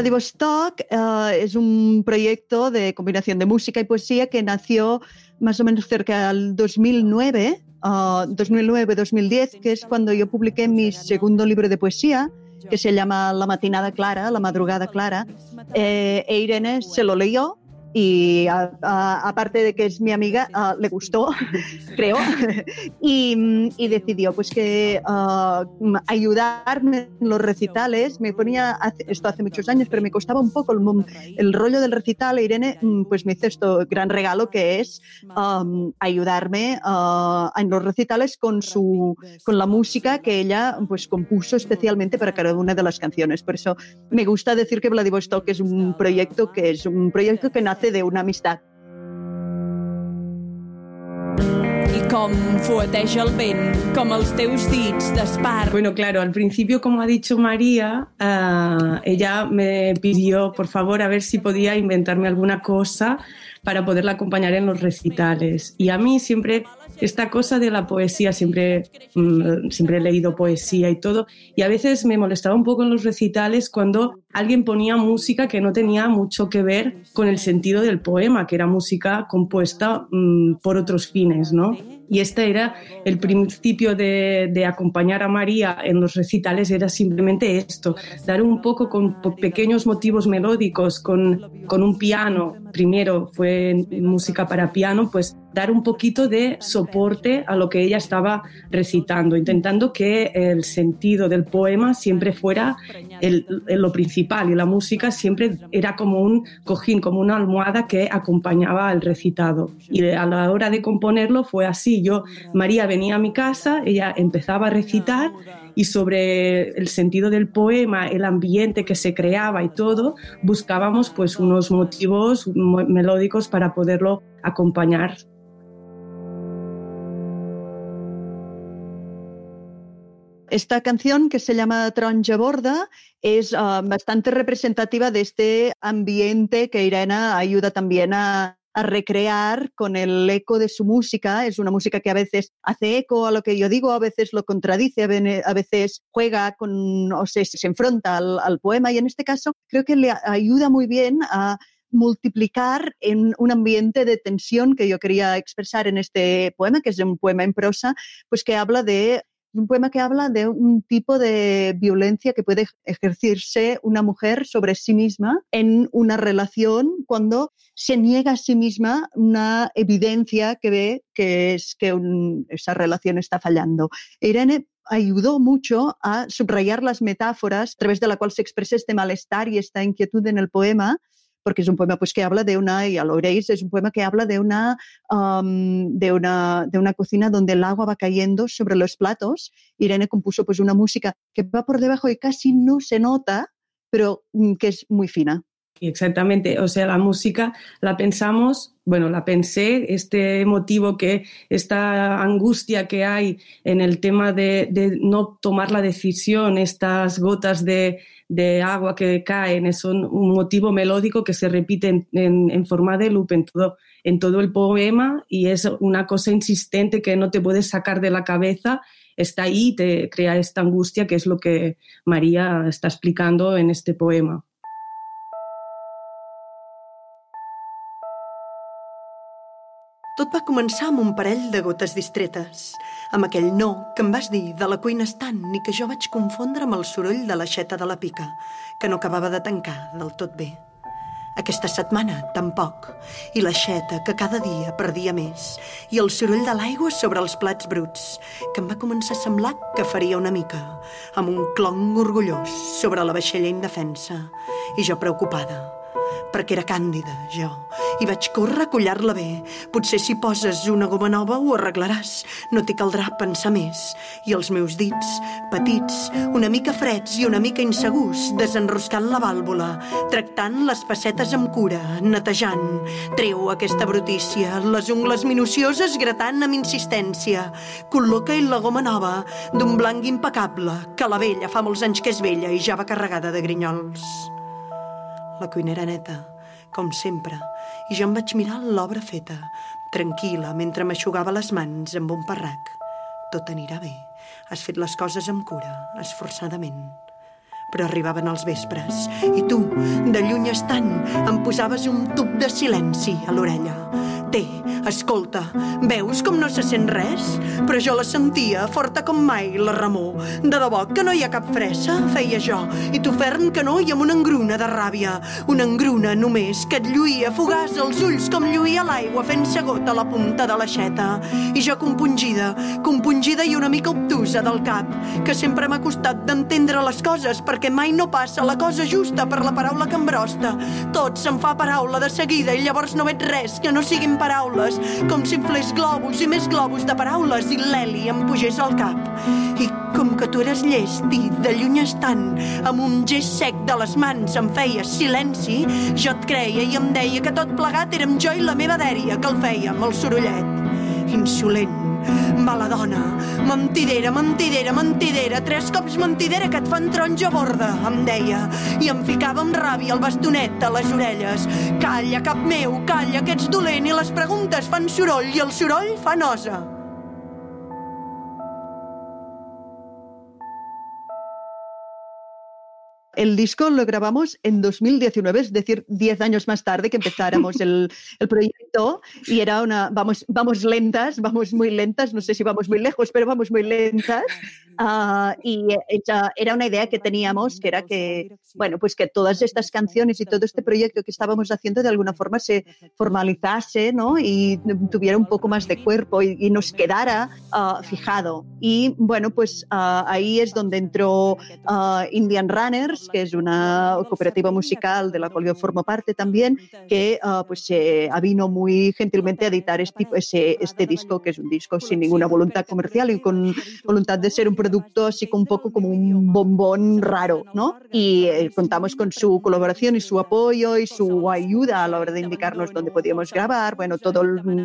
Vladivostok uh, es un proyecto de combinación de música y poesía que nació más o menos cerca del 2009, uh, 2009-2010, que es cuando yo publiqué mi segundo libro de poesía, que se llama La matinada clara, La madrugada clara. Eh, Irene se lo leyó y aparte de que es mi amiga, uh, le gustó, creo, y, y, decidió pues que uh, ayudarme en los recitales, me ponía, esto hace muchos años, pero me costaba un poco el, el rollo del recital, Irene mm, pues me hizo esto gran regalo que es um, ayudarme uh, en los recitales con, su, con la música que ella pues compuso especialmente para cada una de las canciones. Por eso me gusta decir que Vladivostok es un proyecto que es un proyecto que nace de una amistad. I com fueteja el vent, com els teus dits d'espart. Bueno, claro, al principio, como ha dicho María, uh, ella me pidió, por favor, a ver si podía inventarme alguna cosa para poderla acompañar en los recitales. Y a mí siempre esta cosa de la poesía, siempre, mm, siempre he leído poesía y todo, y a veces me molestaba un poco en los recitales cuando alguien ponía música que no tenía mucho que ver con el sentido del poema, que era música compuesta mm, por otros fines, ¿no? Y este era el principio de, de, acompañar a María en los recitales, era simplemente esto, dar un poco con pequeños motivos melódicos, con, con un piano, primero fue música para piano, pues dar un poquito de soporte a lo que ella estaba recitando, intentando que el sentido del poema siempre fuera el, lo principal y la música siempre era como un cojín, como una almohada que acompañaba al recitado. Y a la hora de componerlo fue así, yo, María venía a mi casa, ella empezaba a recitar y sobre el sentido del poema, el ambiente que se creaba y todo, buscábamos pues unos motivos melódicos para poderlo acompañar Esta canción que se llama Tronja Borda es uh, bastante representativa de este ambiente que Irena ayuda también a, a recrear con el eco de su música. Es una música que a veces hace eco a lo que yo digo, a veces lo contradice, a veces juega con o se, se enfrenta al, al poema y en este caso creo que le ayuda muy bien a multiplicar en un ambiente de tensión que yo quería expresar en este poema, que es un poema en prosa, pues que habla de un poema que habla de un tipo de violencia que puede ejercerse una mujer sobre sí misma en una relación cuando se niega a sí misma una evidencia que ve que es que esa relación está fallando. Irene ayudó mucho a subrayar las metáforas a través de la cual se expresa este malestar y esta inquietud en el poema porque es un poema pues, que habla de una, ya lo veréis, es un poema que habla de una, um, de, una, de una cocina donde el agua va cayendo sobre los platos. Irene compuso pues, una música que va por debajo y casi no se nota, pero mm, que es muy fina. Exactamente, o sea, la música la pensamos, bueno, la pensé, este motivo que, esta angustia que hay en el tema de, de no tomar la decisión, estas gotas de, de, agua que caen, es un, motivo melódico que se repite en, en, en, forma de loop en todo, en todo el poema y es una cosa insistente que no te puedes sacar de la cabeza, está ahí, te crea esta angustia que es lo que María está explicando en este poema. Tot va començar amb un parell de gotes distretes, amb aquell no que em vas dir de la cuina estant i que jo vaig confondre amb el soroll de l'aixeta de la pica, que no acabava de tancar del tot bé. Aquesta setmana, tampoc, i l'aixeta que cada dia perdia més, i el soroll de l'aigua sobre els plats bruts, que em va començar a semblar que faria una mica, amb un clonc orgullós sobre la vaixella indefensa, i jo preocupada, perquè era càndida, jo, i vaig córrer a collar-la bé. Potser si poses una goma nova ho arreglaràs. No t'hi caldrà pensar més. I els meus dits, petits, una mica freds i una mica insegurs, desenroscant la vàlvula, tractant les passetes amb cura, netejant. Treu aquesta brutícia, les ungles minucioses gratant amb insistència. Col·loca-hi la goma nova, d'un blanc impecable, que la vella fa molts anys que és vella i ja va carregada de grinyols la cuinera neta, com sempre, i jo em vaig mirar l'obra feta, tranquil·la, mentre m'aixugava les mans amb un parrac. Tot anirà bé. Has fet les coses amb cura, esforçadament. Però arribaven els vespres i tu, de lluny estant, em posaves un tub de silenci a l'orella Té, escolta, veus com no se sent res? Però jo la sentia, forta com mai, la Ramó. De debò que no hi ha cap fressa, feia jo, i tu ferm que no i amb una engruna de ràbia. Una engruna només que et lluïa fugaç els ulls com lluïa l'aigua fent-se gota a la punta de l'aixeta. I jo compungida, compungida i una mica obtusa del cap, que sempre m'ha costat d'entendre les coses perquè mai no passa la cosa justa per la paraula que em brosta. Tot se'n fa paraula de seguida i llavors no veig res que no siguin paraules, com si inflés globus i més globus de paraules i l'heli em pugés al cap. I com que tu eres llest i de lluny estant, amb un gest sec de les mans em feies silenci, jo et creia i em deia que tot plegat érem jo i la meva dèria que el fèiem, el sorollet. Insolent, Mala dona, mentidera, mentidera, mentidera, tres cops mentidera que et fan taronja borda, em deia, i em ficava amb ràbia el bastonet a les orelles. Calla, cap meu, calla, que ets dolent. I les preguntes fan soroll i el soroll fa nosa. El disco lo grabamos en 2019, es decir, 10 años más tarde que empezáramos el, el, proyecto y era una, vamos, vamos lentas, vamos muy lentas, no sé si vamos muy lejos, pero vamos muy lentas. Uh, y era una idea que teníamos, que era que, bueno, pues que todas estas canciones y todo este proyecto que estábamos haciendo de alguna forma se formalizase, ¿no? Y tuviera un poco más de cuerpo y, y nos quedara uh, fijado. Y bueno, pues uh, ahí es donde entró Indian Runners, que es una cooperativa musical de la cual yo formo parte también, que uh, pues se uh, avino muy gentilmente a editar este, ese, este disco, que es un disco sin ninguna voluntad comercial y con voluntad de ser un producto así como un poco como un bombón raro, ¿no? Y eh, contamos con su colaboración y su apoyo y su ayuda a la hora de indicarnos dónde podíamos grabar, bueno, todo,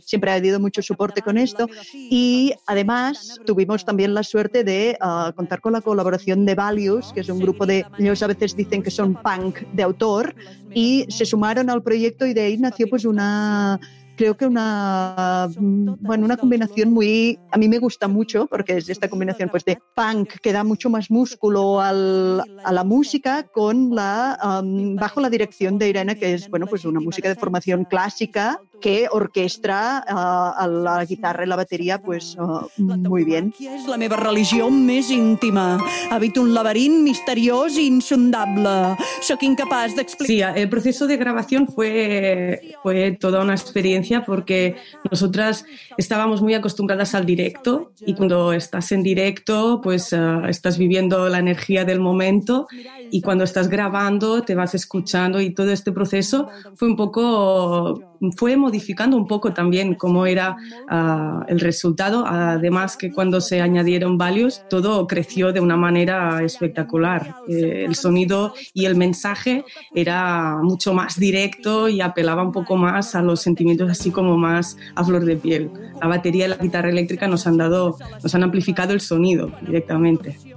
siempre ha habido mucho soporte con esto y además tuvimos también la suerte de uh, contar con la colaboración de Values, que es un grupo de ellos a veces dicen que son punk de autor y se sumaron al proyecto y de ahí nació pues una creo que una, bueno, una combinación muy, a mí me gusta mucho porque es esta combinación pues de punk que da mucho más músculo al, a la música con la, um, bajo la dirección de Irene, que es, bueno, pues una música de formación clásica que orquestra uh, a la guitarra y la batería pues uh, muy bien. És la meva religió més íntima. Habito un laberint misteriós i insondable. Soc incapaç d'explicar... Sí, el proceso de grabación fue, fue toda una experiencia porque nosotras estábamos muy acostumbradas al directo y cuando estás en directo pues uh, estás viviendo la energía del momento y cuando estás grabando te vas escuchando y todo este proceso fue un poco fue modificando un poco también cómo era uh, el resultado, además que cuando se añadieron values todo creció de una manera espectacular. Eh, el sonido y el mensaje era mucho más directo y apelaba un poco más a los sentimientos así como más a flor de piel. La batería y la guitarra eléctrica nos han dado, nos han amplificado el sonido directamente.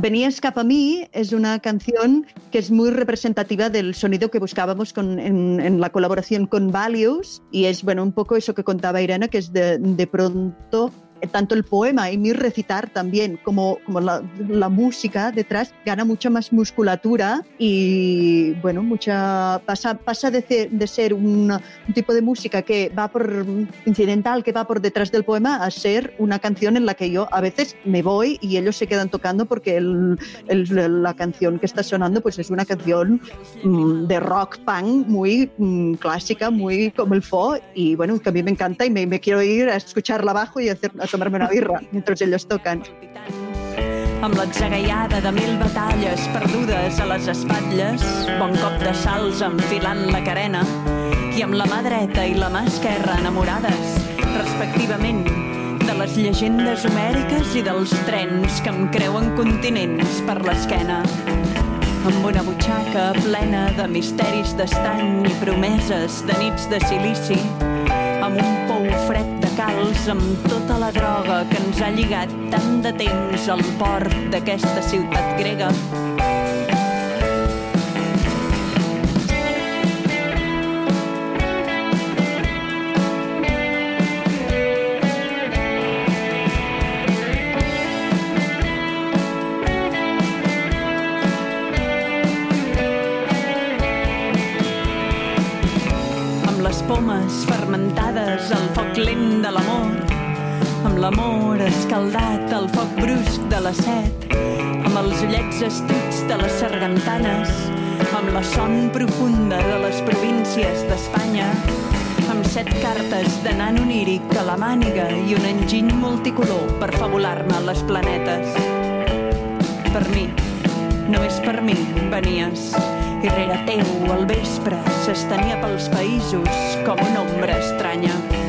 Venías cap a mí es una canción que es muy representativa del sonido que buscábamos en, la colaboración con Values y es bueno un poco eso que contaba Irene, que es de pronto tanto el poema y mi recitar también, como, como la, la, música detrás, gana mucha más musculatura y, bueno, mucha pasa, pasa de, ser, de ser un, un, tipo de música que va por incidental, que va por detrás del poema, a ser una canción en la que yo a veces me voy y ellos se quedan tocando porque el, el, la canción que está sonando pues es una canción mmm, de rock punk muy mmm, clásica, muy como el fo y bueno, que a mí me encanta y me, me quiero ir a escucharla abajo y hacer, tomarme una birra mientras ellos tocan. amb l'atzagaiada de mil batalles perdudes a les espatlles, bon cop de salts enfilant la carena, i amb la mà dreta i la mà esquerra enamorades, respectivament, de les llegendes homèriques i dels trens que em creuen continents per l'esquena amb una butxaca plena de misteris d'estany i promeses de nits de silici, amb un pou fred de calç amb tota la droga que ens ha lligat tant de temps al port d'aquesta ciutat grega. L'amor escaldat al foc brusc de la set, amb els ullets estuts de les sargantanes, amb la son profunda de les províncies d'Espanya, amb set cartes de nan oníric a la màniga i un enginy multicolor per fabular-me les planetes. Per mi, només per mi, venies i rere teu al vespre s'estenia pels països com una ombra estranya.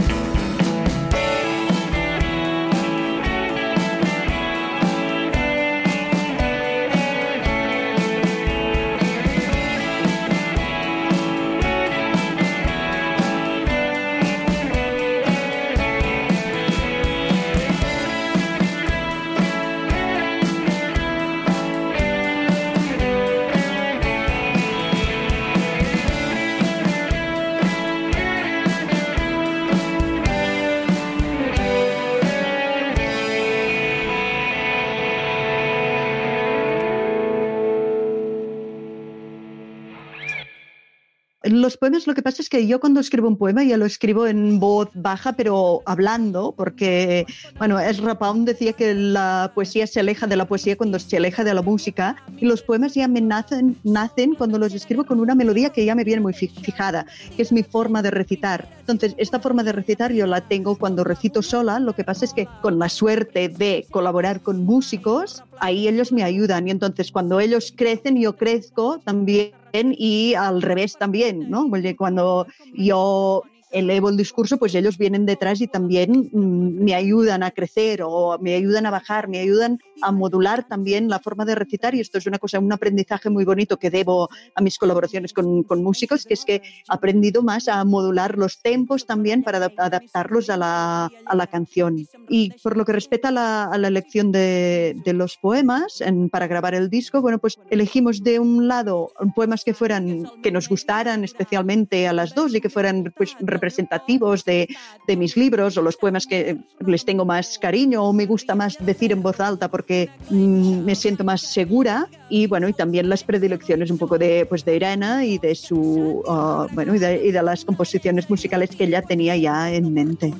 Los poemas lo que pasa es que yo cuando escribo un poema ya lo escribo en voz baja, pero hablando, porque, bueno, Ezra Pound decía que la poesía se aleja de la poesía cuando se aleja de la música y los poemas ya me nacen, nacen cuando los escribo con una melodía que ya me viene muy fijada, que es mi forma de recitar. Entonces, esta forma de recitar yo la tengo cuando recito sola, lo que pasa es que con la suerte de colaborar con músicos, ahí ellos me ayudan y entonces cuando ellos crecen yo crezco también y al revés también, ¿no? Cuando yo elevo el discurso, pues ellos vienen detrás y también mm, me ayudan a crecer o me ayudan a bajar, me ayudan a modular también la forma de recitar y esto es una cosa, un aprendizaje muy bonito que debo a mis colaboraciones con, con músicos, que es que he aprendido más a modular los tempos también para adaptarlos a la, a la canción. Y por lo que respecta a la, a la elección de, de, los poemas en, para grabar el disco, bueno, pues elegimos de un lado poemas que fueran, que nos gustaran especialmente a las dos y que fueran pues representativos de, de mis libros o los poemas que les tengo más cariño o me gusta más decir en voz alta porque mmm, me siento más segura y bueno y también las predilecciones un poco de pues de Irene y de su uh, bueno y de, y de las composiciones musicales que ella tenía ya en mente.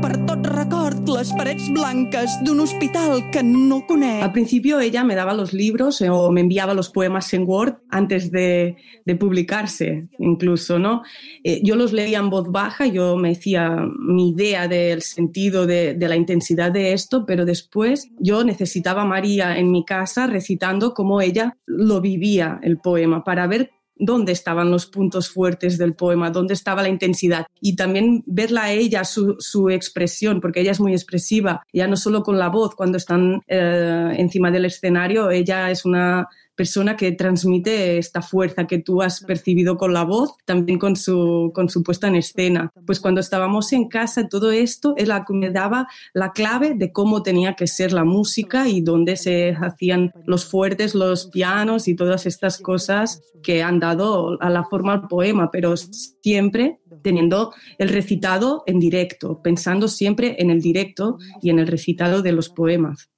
Per tot record les parets blanques d'un hospital que no conec. Al principio ella me daba los libros eh, o me enviaba los poemas en Word antes de, de publicarse, incluso, ¿no? Eh, yo los leía en voz baja, yo me decía mi idea del sentido, de, de la intensidad de esto, pero después yo necesitaba a María en mi casa recitando como ella lo vivía el poema para ver dónde estaban los puntos fuertes del poema, dónde estaba la intensidad. Y también verla a ella, su, su expresión, porque ella es muy expresiva, ya no solo con la voz, cuando están eh, encima del escenario, ella es una persona que transmite esta fuerza que tú has percibido con la voz, también con su, con su puesta en escena. Pues cuando estábamos en casa, todo esto es la que me daba la clave de cómo tenía que ser la música y dónde se hacían los fuertes, los pianos y todas estas cosas que han dado a la forma al poema, pero siempre teniendo el recitado en directo, pensando siempre en el directo y en el recitado de los poemas.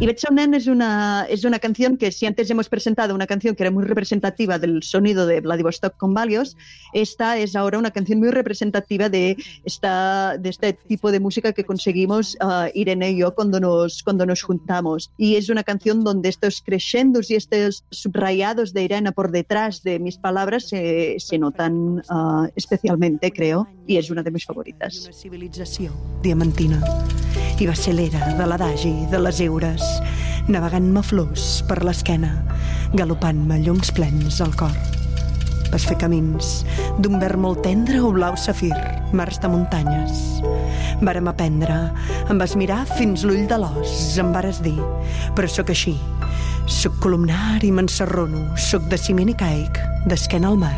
Y Betsa un nen es una, es una canción que si antes hemos presentado una canción que era muy representativa del sonido de Vladivostok con Valios, esta es ahora una canción muy representativa de, esta, de este tipo de música que conseguimos uh, Irene y yo cuando nos, cuando nos juntamos. Y es una canción donde estos crescendos y estos subrayados de Irene por detrás de mis palabras se, se notan uh, especialmente, creo, y és una de mis favorites. Una diamantina i va ser l'era de l'adagi, de les eures, navegant-me flors per l'esquena, galopant-me llums plens al cor. Vas fer camins d'un verd molt tendre o blau safir, mars de muntanyes. Vàrem aprendre, em vas mirar fins l'ull de l'os, em vares dir, però sóc així. Soc columnar i m'encerrono, sóc de ciment i caic, d'esquena al mar,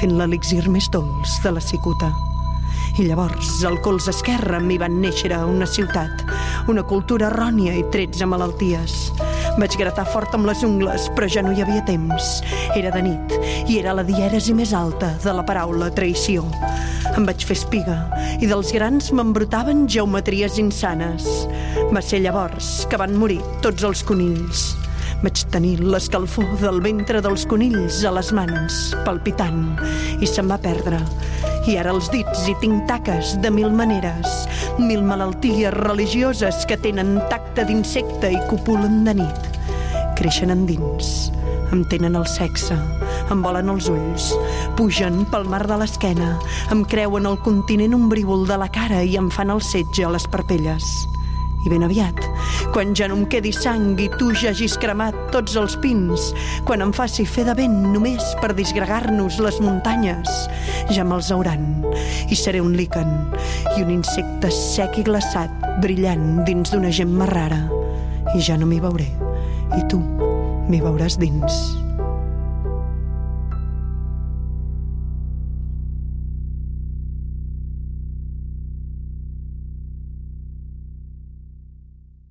fent l'elixir més dolç de la cicuta. I llavors, al colze esquerre, m'hi van néixer una ciutat, una cultura errònia i 13 malalties. Vaig gratar fort amb les ungles, però ja no hi havia temps. Era de nit i era la dièresi més alta de la paraula traïció. Em vaig fer espiga i dels grans m'embrotaven geometries insanes. Va ser llavors que van morir tots els conills. Vaig tenir l'escalfor del ventre dels conills a les mans, palpitant, i se'm va perdre. I ara els dits hi tinc taques de mil maneres, mil malalties religioses que tenen tacte d'insecte i copulen de nit. Creixen endins, em tenen el sexe, em volen els ulls, pugen pel mar de l'esquena, em creuen el continent ombrívol de la cara i em fan el setge a les parpelles. I ben aviat, quan ja no em quedi sang i tu ja hagis cremat tots els pins, quan em faci fer de vent només per disgregar-nos les muntanyes, ja me'ls hauran. I seré un líquen i un insecte sec i glaçat brillant dins d'una gemma rara. I ja no m'hi veuré. I tu m'hi veuràs dins.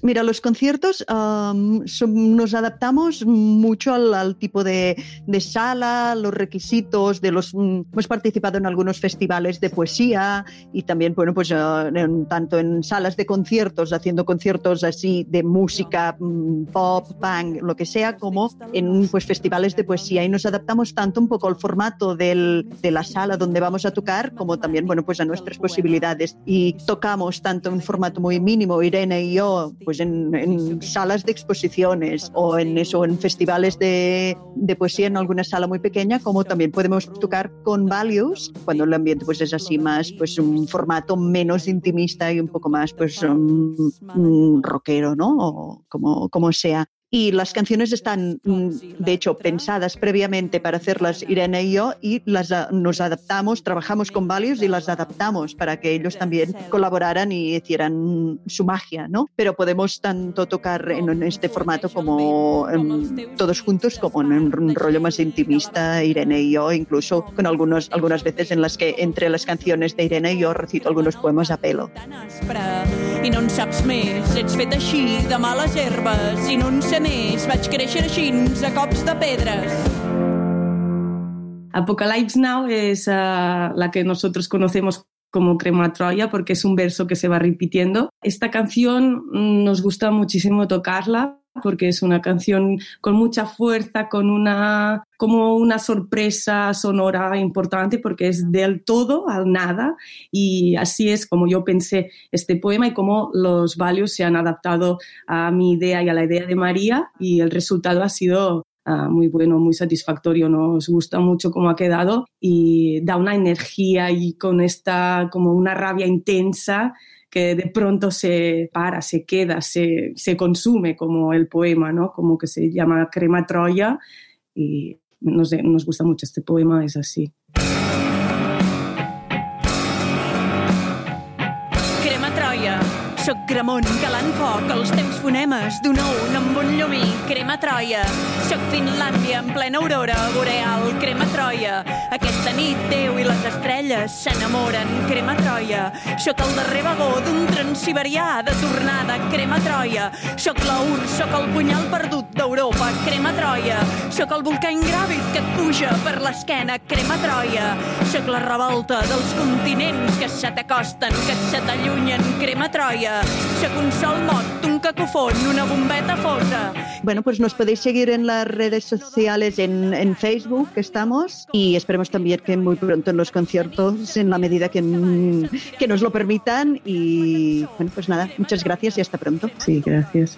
Mira, los conciertos um, son, nos adaptamos mucho al, al tipo de, de, sala, los requisitos de los. Um, hemos participado en algunos festivales de poesía y también, bueno, pues uh, en, tanto en salas de conciertos, haciendo conciertos así de música um, pop, punk, lo que sea, como en pues festivales de poesía y nos adaptamos tanto un poco al formato del, de la sala donde vamos a tocar, como también, bueno, pues a nuestras posibilidades y tocamos tanto en formato muy mínimo, Irene y yo, pues en, en salas de exposiciones o en eso, en festivales de, de, poesía en alguna sala muy pequeña, como también podemos tocar con Values, cuando el ambiente pues es así más, pues un formato menos intimista y un poco más, pues um, un rockero, ¿no? O como, como sea. Y las canciones están, de hecho, pensadas previamente para hacerlas Irene y yo y las, nos adaptamos, trabajamos con Valios y las adaptamos para que ellos también colaboraran y hicieran su magia, ¿no? Pero podemos tanto tocar en, este formato como en, todos juntos, como en un rollo más intimista, Irene y yo, incluso con algunos, algunas veces en las que entre las canciones de Irene y yo recito algunos poemas a pelo. I no en saps més, ets fet així, de males herbes, i no en sé més, vaig créixer així, a cops de pedres. Apocalypse Now es uh, la que nosotros conocemos como Crema Troya porque es un verso que se va repitiendo. Esta canción nos gusta muchísimo tocarla porque es una canción con mucha fuerza, con una como una sorpresa sonora importante porque es del todo al nada. Y así es como yo pensé este poema y cómo los valios se han adaptado a mi idea y a la idea de María y el resultado ha sido Uh, muy bueno, muy satisfactorio, nos gusta mucho cómo ha quedado y da una energía y con esta como una rabia intensa que de pronto se para, se queda, se, se consume como el poema, ¿no? Como que se llama Crema Troya y nos, nos gusta mucho este poema, es así. Soc Gramont, calant foc, els teus fonemes d'un un amb un llumí, crema Troia. Soc Finlàndia en plena aurora boreal, crema Troia. Aquesta nit Déu i les estrelles s'enamoren, crema Troia. Sóc el darrer vagó d'un transiberià de tornada, crema Troia. Sóc l'ur, sóc el punyal perdut d'Europa, crema Troia. Sóc el volcà ingràvid que et puja per l'esquena, crema Troia. Sóc la revolta dels continents que se t'acosten, que se t'allunyen, crema Troia. Sóc un sol mot, un cacofon, una bombeta fosa. Bueno, pues nos podéis seguir en las redes sociales, en, en Facebook estamos y esperemos también que muy pronto en los conciertos, en la medida que, que nos lo permitan. Y bueno, pues nada, muchas gracias y hasta pronto. Sí, gracias.